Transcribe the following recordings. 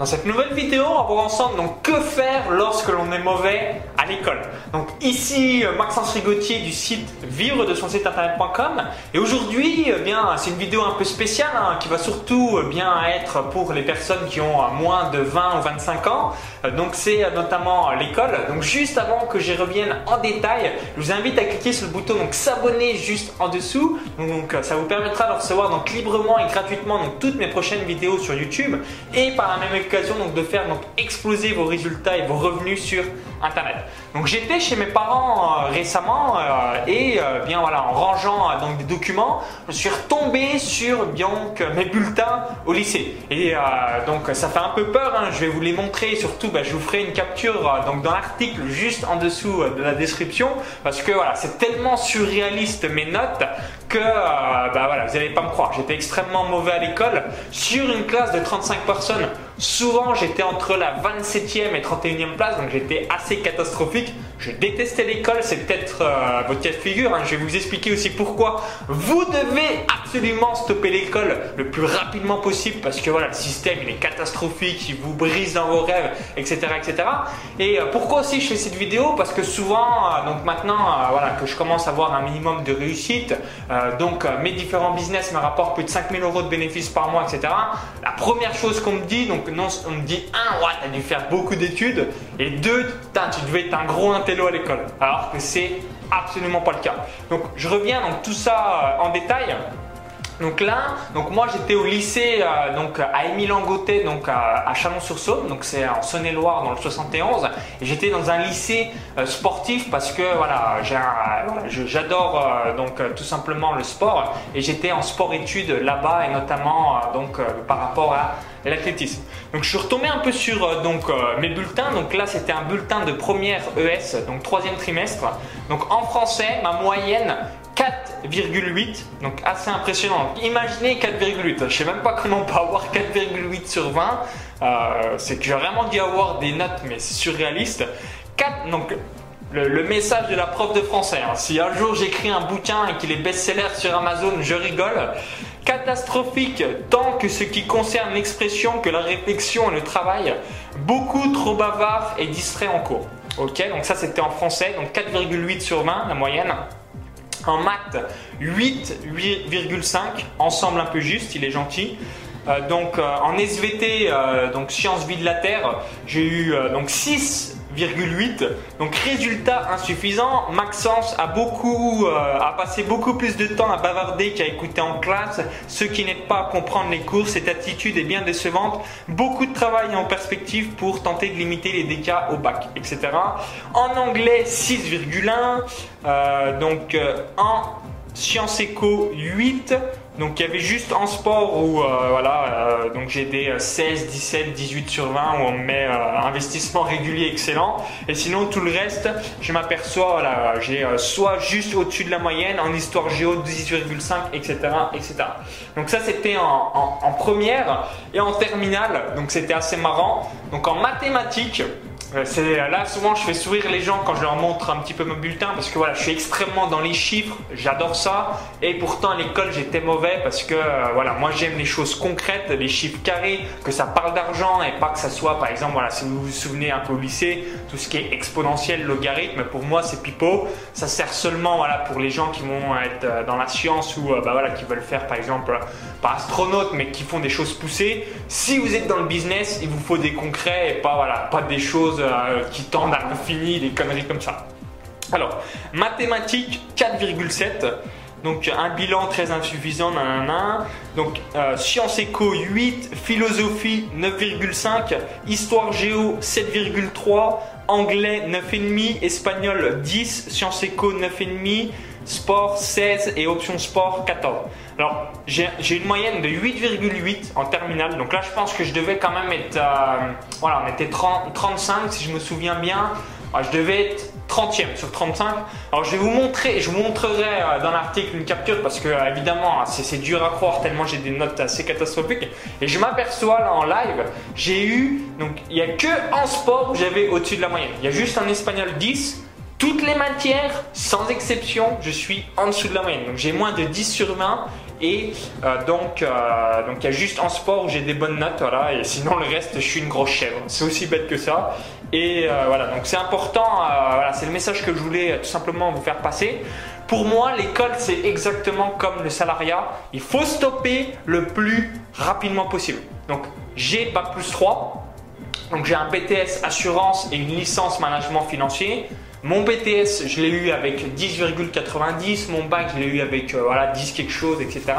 Dans cette nouvelle vidéo, on va voir ensemble donc que faire lorsque l'on est mauvais à l'école. Donc ici euh, Maxence Rigotier du site vivre de son site internet.com et aujourd'hui eh bien c'est une vidéo un peu spéciale hein, qui va surtout euh, bien être pour les personnes qui ont euh, moins de 20 ou 25 ans. Donc c'est notamment l'école. Donc juste avant que j'y revienne en détail, je vous invite à cliquer sur le bouton donc s'abonner juste en dessous. Donc ça vous permettra de recevoir donc librement et gratuitement donc toutes mes prochaines vidéos sur YouTube et par la même donc de faire donc exploser vos résultats et vos revenus sur internet. Donc j'étais chez mes parents euh, récemment euh, et euh, bien voilà en rangeant donc des documents, je suis retombé sur bien mes bulletins au lycée. Et donc ça fait un peu peur, hein. je vais vous les montrer surtout bah, je vous ferai une capture donc dans l'article juste en dessous de la description parce que voilà, c'est tellement surréaliste mes notes que bah, voilà, vous n'allez pas me croire. J'étais extrêmement mauvais à l'école sur une classe de 35 personnes. Souvent, j'étais entre la 27e et 31e place, donc j'étais assez catastrophique. Je détestais l'école, c'est peut-être euh, votre cas de figure. Hein. Je vais vous expliquer aussi pourquoi vous devez absolument stopper l'école le plus rapidement possible parce que voilà, le système il est catastrophique, il vous brise dans vos rêves, etc. etc. Et euh, pourquoi aussi je fais cette vidéo? Parce que souvent, euh, donc maintenant, voilà, que je commence à avoir un minimum de réussite, donc mes différents business me rapportent plus de 5000 euros de bénéfices par mois, etc. La première chose qu'on me dit, donc non, on me dit un, ouais, t'as dû faire beaucoup d'études, et deux, tu devais être un gros intello à l'école. Alors que c'est absolument pas le cas. Donc je reviens dans tout ça euh, en détail. Donc là, donc moi j'étais au lycée euh, donc à Émile Langotet donc à, Chalon-sur-Saône, donc c'est en Saône-et-Loire dans le 71 et j'étais dans un lycée euh, sportif parce que voilà, j'adore donc tout simplement le sport et j'étais en sport-études là-bas et notamment donc par rapport à l'athlétisme. Donc je suis retombé un peu sur euh, donc, euh, mes bulletins. Donc là c'était un bulletin de première ES, donc troisième trimestre. Donc en français, ma moyenne 4,8, donc assez impressionnant. imaginez 4,8, je sais même pas comment on peut avoir 4,8 sur 20. Euh, c'est que j'ai vraiment dû avoir des notes, mais c'est surréaliste. 4, donc le, message de la prof de français. Hein. Si un jour j'écris un bouquin et qu'il est best-seller sur Amazon, je rigole catastrophique tant que ce qui concerne l'expression que la réflexion et le travail, beaucoup trop bavard et distrait en cours. Ok, donc ça c'était en français, donc 4,8 sur 20 la moyenne. En maths, 8,5, ensemble un peu juste, il est gentil. Euh, donc euh, en SVT, euh, donc sciences vie de la Terre, j'ai eu donc 6 donc résultat insuffisant, Maxence a beaucoup a passé beaucoup plus de temps à bavarder qu'à écouter en classe, ce qui n'aide pas à comprendre les cours, cette attitude est bien décevante, beaucoup de travail en perspective pour tenter de limiter les dégâts au bac, etc. En anglais 6,1, donc en sciences éco 8, donc il y avait juste en sport où euh, voilà, euh, donc j'ai des 16, 17, 18 sur 20 où on met euh, investissement régulier excellent. Et sinon tout le reste, je m'aperçois voilà, j'ai soit juste au-dessus de la moyenne en histoire géo 18,5, etc., etc. Donc ça c'était en, en première et en terminale, donc c'était assez marrant. Donc en mathématiques c'est là souvent je fais sourire les gens quand je leur montre un petit peu mon bulletin parce que voilà je suis extrêmement dans les chiffres, j'adore ça et pourtant à l'école j'étais mauvais parce que euh, voilà moi j'aime les choses concrètes, les chiffres carrés, que ça parle d'argent et pas que ça soit par exemple voilà si vous vous souvenez un peu au lycée tout ce qui est exponentiel, logarithme pour moi c'est pipeau, ça sert seulement voilà pour les gens qui vont être euh, dans la science ou euh, bah, voilà qui veulent faire par exemple pas astronaute mais qui font des choses poussées. Si vous êtes dans le business il vous faut des concrets et pas voilà pas des choses euh, qui tendent à l'infini, des conneries comme ça. Alors, mathématiques 4,7. Donc un bilan très insuffisant, nanana. Donc euh, sciences éco 8, philosophie 9,5, histoire géo 7,3, anglais 9,5, espagnol 10, sciences éco 9,5, sport 16 et option sport 14. Alors j'ai une moyenne de 8,8 en terminale, donc là je pense que je devais quand même être, euh, voilà, on était 30, 35 si je me souviens bien, je devais être 30e sur 35. Alors je vais vous montrer, je vous montrerai euh, dans l'article une capture parce que euh, évidemment c'est dur à croire tellement j'ai des notes assez catastrophiques. Et je m'aperçois là en live, j'ai eu, donc il n'y a que en sport où j'avais au-dessus de la moyenne. Il y a juste en espagnol 10, toutes les matières, sans exception, je suis en dessous de la moyenne. Donc j'ai moins de 10 sur 20 Et euh, donc, euh, donc il y a juste en sport où j'ai des bonnes notes, voilà, et sinon le reste, je suis une grosse chèvre. C'est aussi bête que ça. Et euh, voilà, donc c'est important, voilà, c'est le message que je voulais tout simplement vous faire passer. Pour moi, l'école, c'est exactement comme le salariat. Il faut stopper le plus rapidement possible. Donc, j'ai Bac plus 3. Donc, j'ai un BTS assurance et une licence management financier. Mon BTS, je l'ai eu avec 10,90. Mon bac, je l'ai eu avec euh, voilà, 10 quelque chose, etc.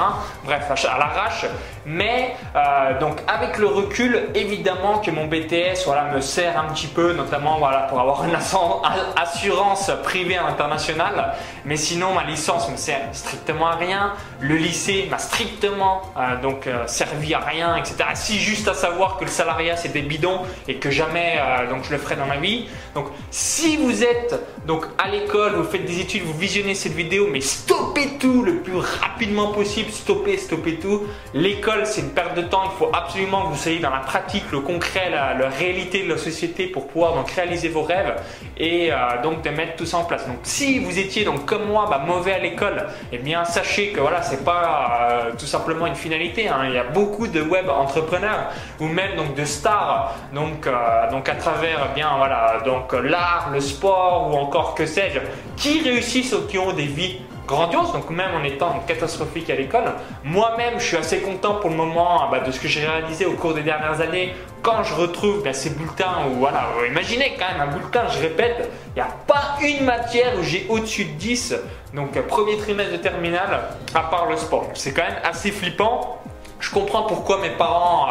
Bref, à, l'arrache. Mais euh, donc avec le recul, évidemment que mon BTS voilà, me sert un petit peu, notamment voilà, pour avoir une assurance privée internationale. Mais sinon, ma licence me sert strictement à rien. Le lycée m'a strictement euh, donc servi à rien, etc. Si juste à savoir que le salariat c'était bidon et que jamais donc je le ferai dans ma vie. Donc si vous êtes donc à l'école, vous faites des études, vous visionnez cette vidéo, mais stoppez tout le plus rapidement possible. Stoppez, stoppez tout. L'école, c'est une perte de temps. Il faut absolument que vous soyez dans la pratique, le concret, la, réalité de la société pour pouvoir donc réaliser vos rêves et euh, donc de mettre tout ça en place. Donc si vous étiez donc comme moi bah, mauvais à l'école, eh bien sachez que voilà, c'est pas euh, tout simplement une finalité. Hein. Il y a beaucoup de web entrepreneurs ou même donc de stars donc euh, donc à travers eh bien voilà donc l'art, le sport ou encore que sais-je, qui réussissent ou qui ont des vies grandioses, donc même en étant catastrophique à l'école. Moi-même, je suis assez content pour le moment bah, de ce que j'ai réalisé au cours des dernières années quand je retrouve bah, ces bulletins où, voilà, imaginez quand même un bulletin, je répète, il n'y a pas une matière où j'ai au-dessus de 10, donc premier trimestre de terminale, à part le sport. C'est quand même assez flippant je comprends pourquoi mes parents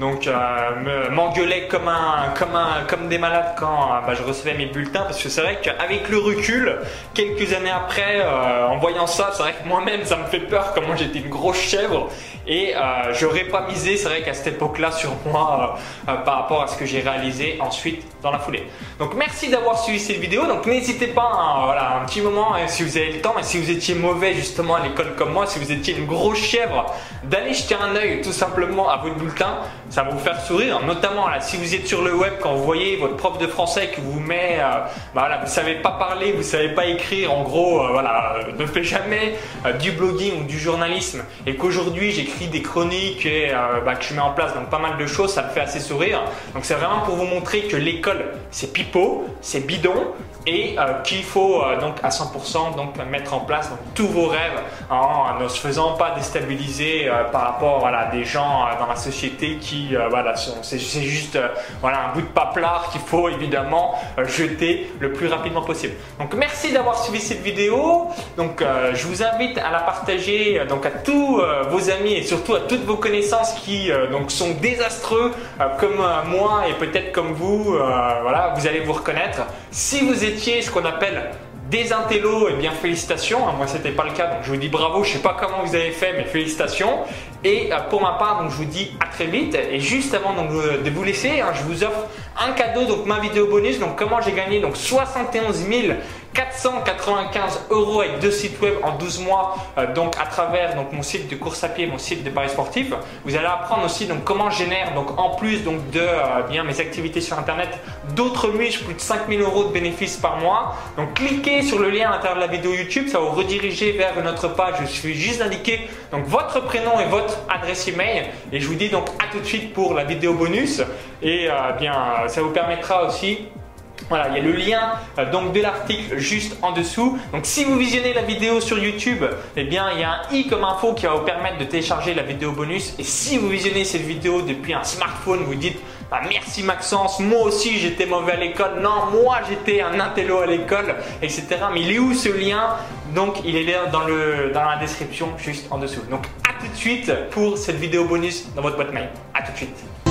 euh, euh, m'engueulaient comme un comme un comme des malades quand euh, bah, je recevais mes bulletins parce que c'est vrai qu'avec le recul quelques années après en voyant ça c'est vrai que moi-même ça me fait peur comment j'étais une grosse chèvre et j'aurais pas misé c'est vrai qu'à cette époque-là sur moi par rapport à ce que j'ai réalisé ensuite dans la foulée. Donc merci d'avoir suivi cette vidéo. Donc n'hésitez pas hein, voilà un petit moment hein, si vous avez le temps et si vous étiez mauvais justement à l'école comme moi, si vous étiez une grosse chèvre d'aller jeter un un œil tout simplement à votre bulletin, ça va vous faire sourire. Notamment là, si vous êtes sur le web, quand vous voyez votre prof de français qui vous met, euh, bah, voilà, vous savez pas parler, vous savez pas écrire, en gros, euh, voilà, euh, ne faites jamais du blogging ou du journalisme, et qu'aujourd'hui j'écris des chroniques et bah, que je mets en place donc pas mal de choses, ça me fait assez sourire. Donc c'est vraiment pour vous montrer que l'école c'est pipeau, c'est bidon, et qu'il faut donc à 100% donc mettre en place tous vos rêves en ne se faisant pas déstabiliser par rapport voilà, des gens euh, dans la société qui, euh, voilà, c'est juste euh, voilà, un bout de paplard qu'il faut évidemment jeter le plus rapidement possible. Donc merci d'avoir suivi cette vidéo. Donc je vous invite à la partager donc à tous vos amis et surtout à toutes vos connaissances qui donc sont désastreux comme moi et peut-être comme vous. voilà, vous allez vous reconnaître. Si vous étiez ce qu'on appelle des intellos, et eh bien félicitations. Moi, c'était pas le cas, donc je vous dis bravo. Je sais pas comment vous avez fait, mais félicitations. Et euh, pour ma part, donc je vous dis à très vite. Et juste avant donc, de vous laisser, hein, je vous offre un cadeau, donc ma vidéo bonus. Donc comment j'ai gagné? Donc 71 495 euros avec deux sites web en 12 mois, euh, donc à travers donc mon site de course à pied, mon site de paris sportif. Vous allez apprendre aussi comment je génère donc en plus de euh, bien mes activités sur internet d'autres miches, plus de 5000 euros de bénéfices par mois. Donc cliquez sur le lien à l'intérieur de la vidéo YouTube, ça va vous rediriger vers notre page. Je suis juste d'indiquer donc votre prénom et votre adresse email et je vous dis donc à tout de suite pour la vidéo bonus et euh, bien ça vous permettra aussi voilà, il y a le lien euh, donc de l'article juste en dessous. Donc si vous visionnez la vidéo sur YouTube, eh bien il y a un i comme info qui va vous permettre de télécharger la vidéo bonus. Et si vous visionnez cette vidéo depuis un smartphone, vous dites bah, merci Maxence, moi aussi j'étais mauvais à l'école. Non, moi j'étais un intello à l'école, etc. Mais il est où ce lien? Donc il est là dans, la description juste en dessous. Donc à tout de suite pour cette vidéo bonus dans votre boîte mail. À tout de suite.